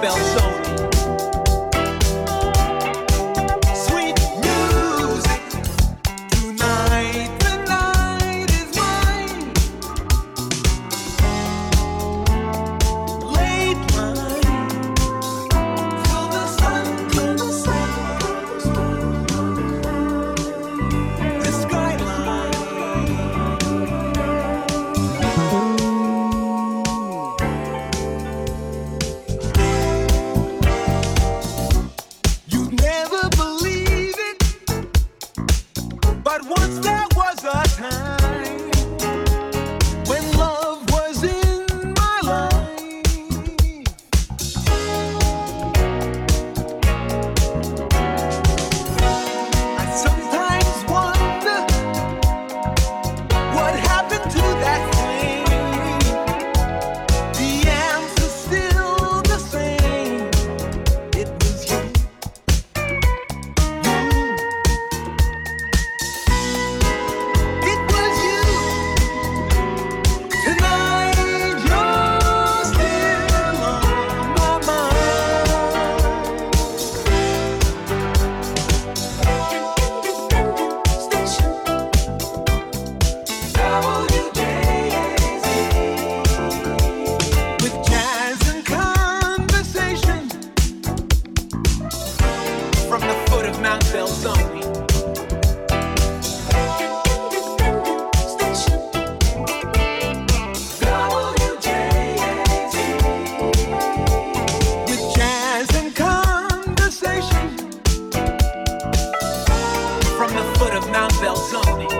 foot of non-bells only.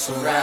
surround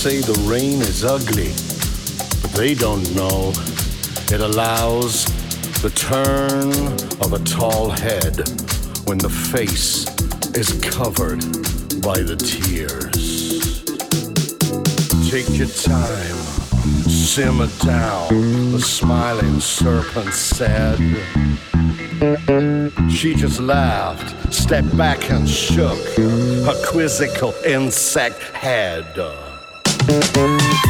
say the rain is ugly, but they don't know it allows the turn of a tall head when the face is covered by the tears. Take your time, simmer down, the smiling serpent said. She just laughed, stepped back and shook her quizzical insect head. Thank you.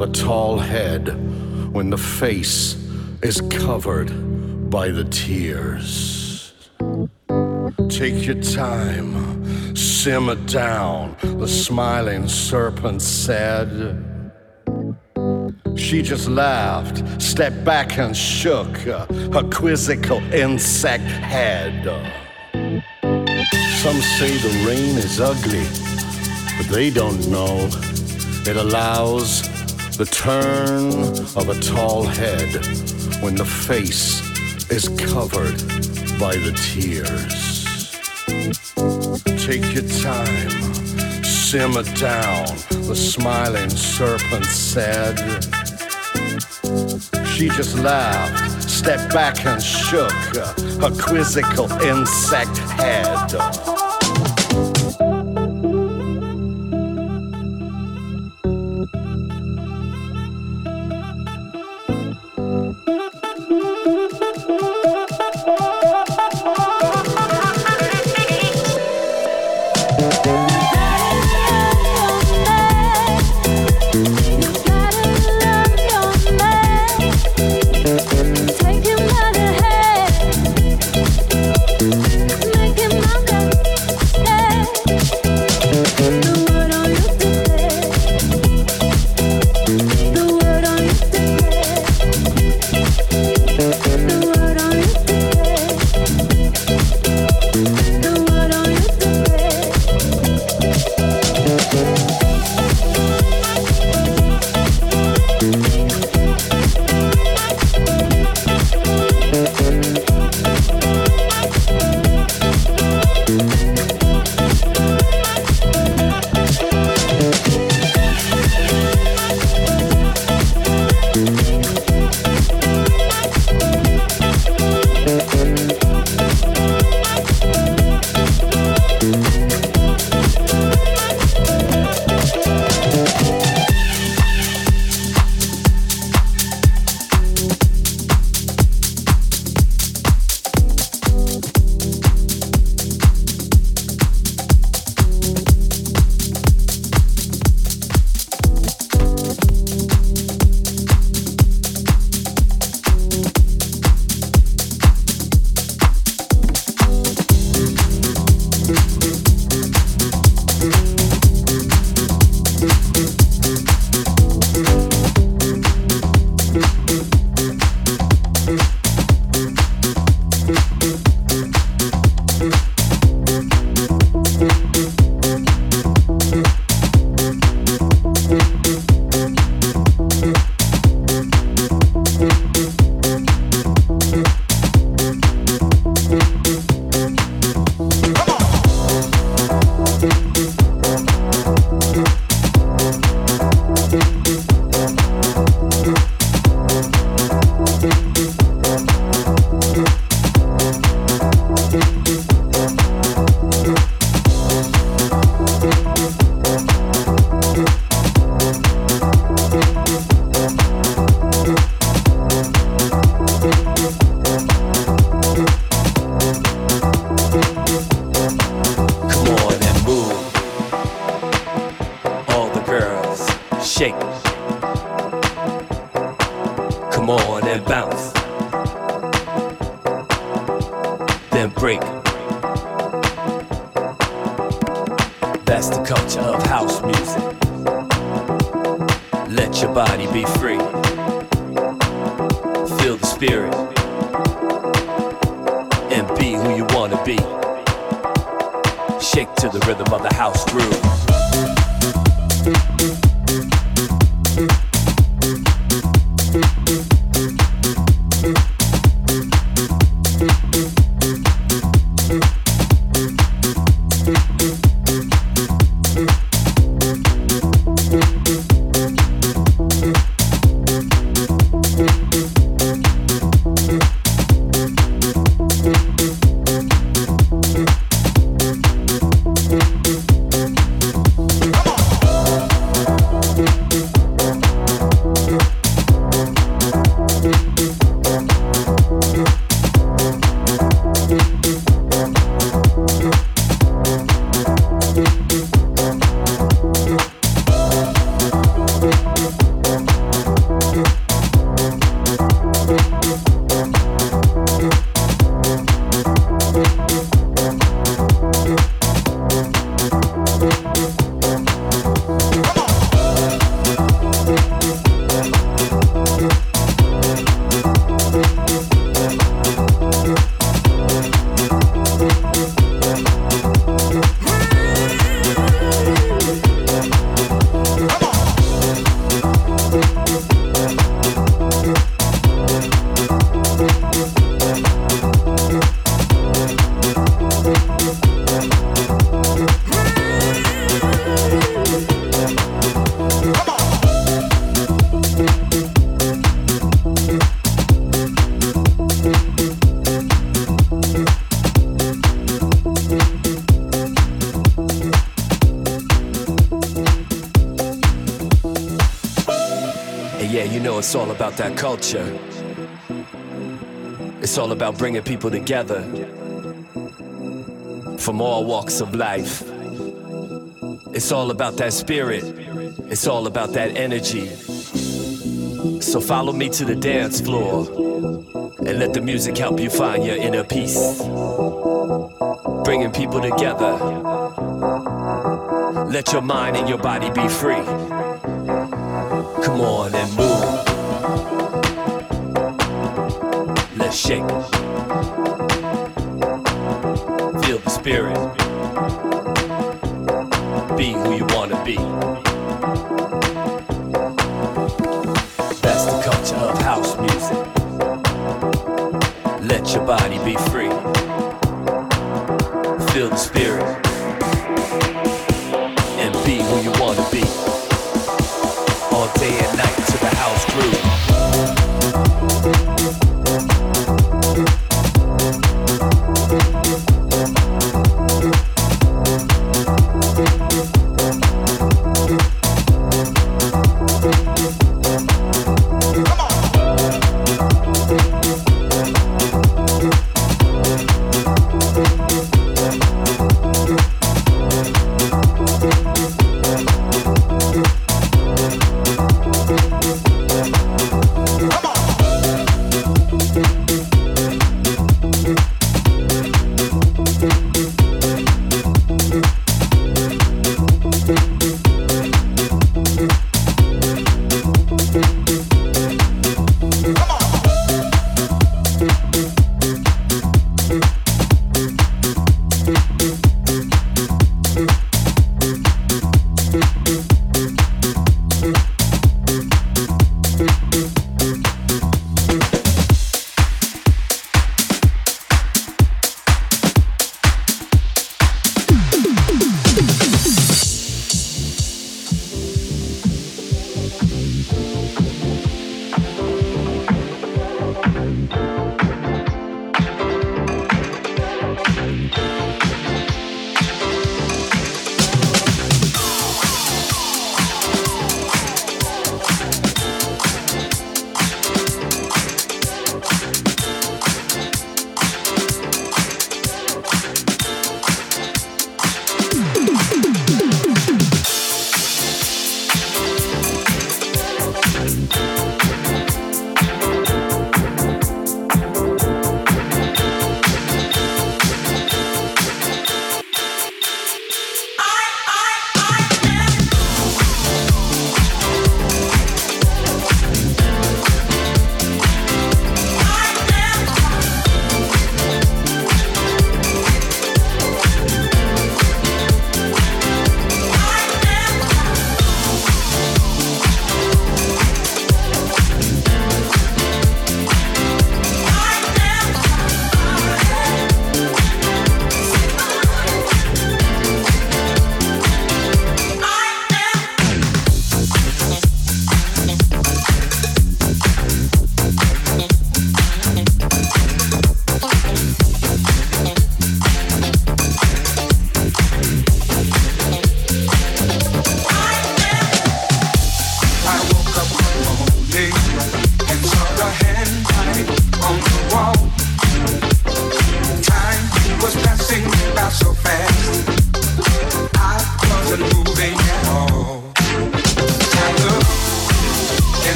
Of a tall head when the face is covered by the tears. Take your time, simmer down, the smiling serpent said. She just laughed, stepped back and shook her quizzical insect head. Some say the rain is ugly, but they don't know it allows the turn of a tall head when the face is covered by the tears. Take your time, simmer down, the smiling serpent said. She just laughed, stepped back and shook her quizzical insect head. That culture. It's all about bringing people together from all walks of life. It's all about that spirit. It's all about that energy. So follow me to the dance floor and let the music help you find your inner peace. Bringing people together. Let your mind and your body be free. Come on and move. Let's shake. Feel the spirit. Be who you want to be. That's the culture of house music. Let your body be free. Feel the spirit.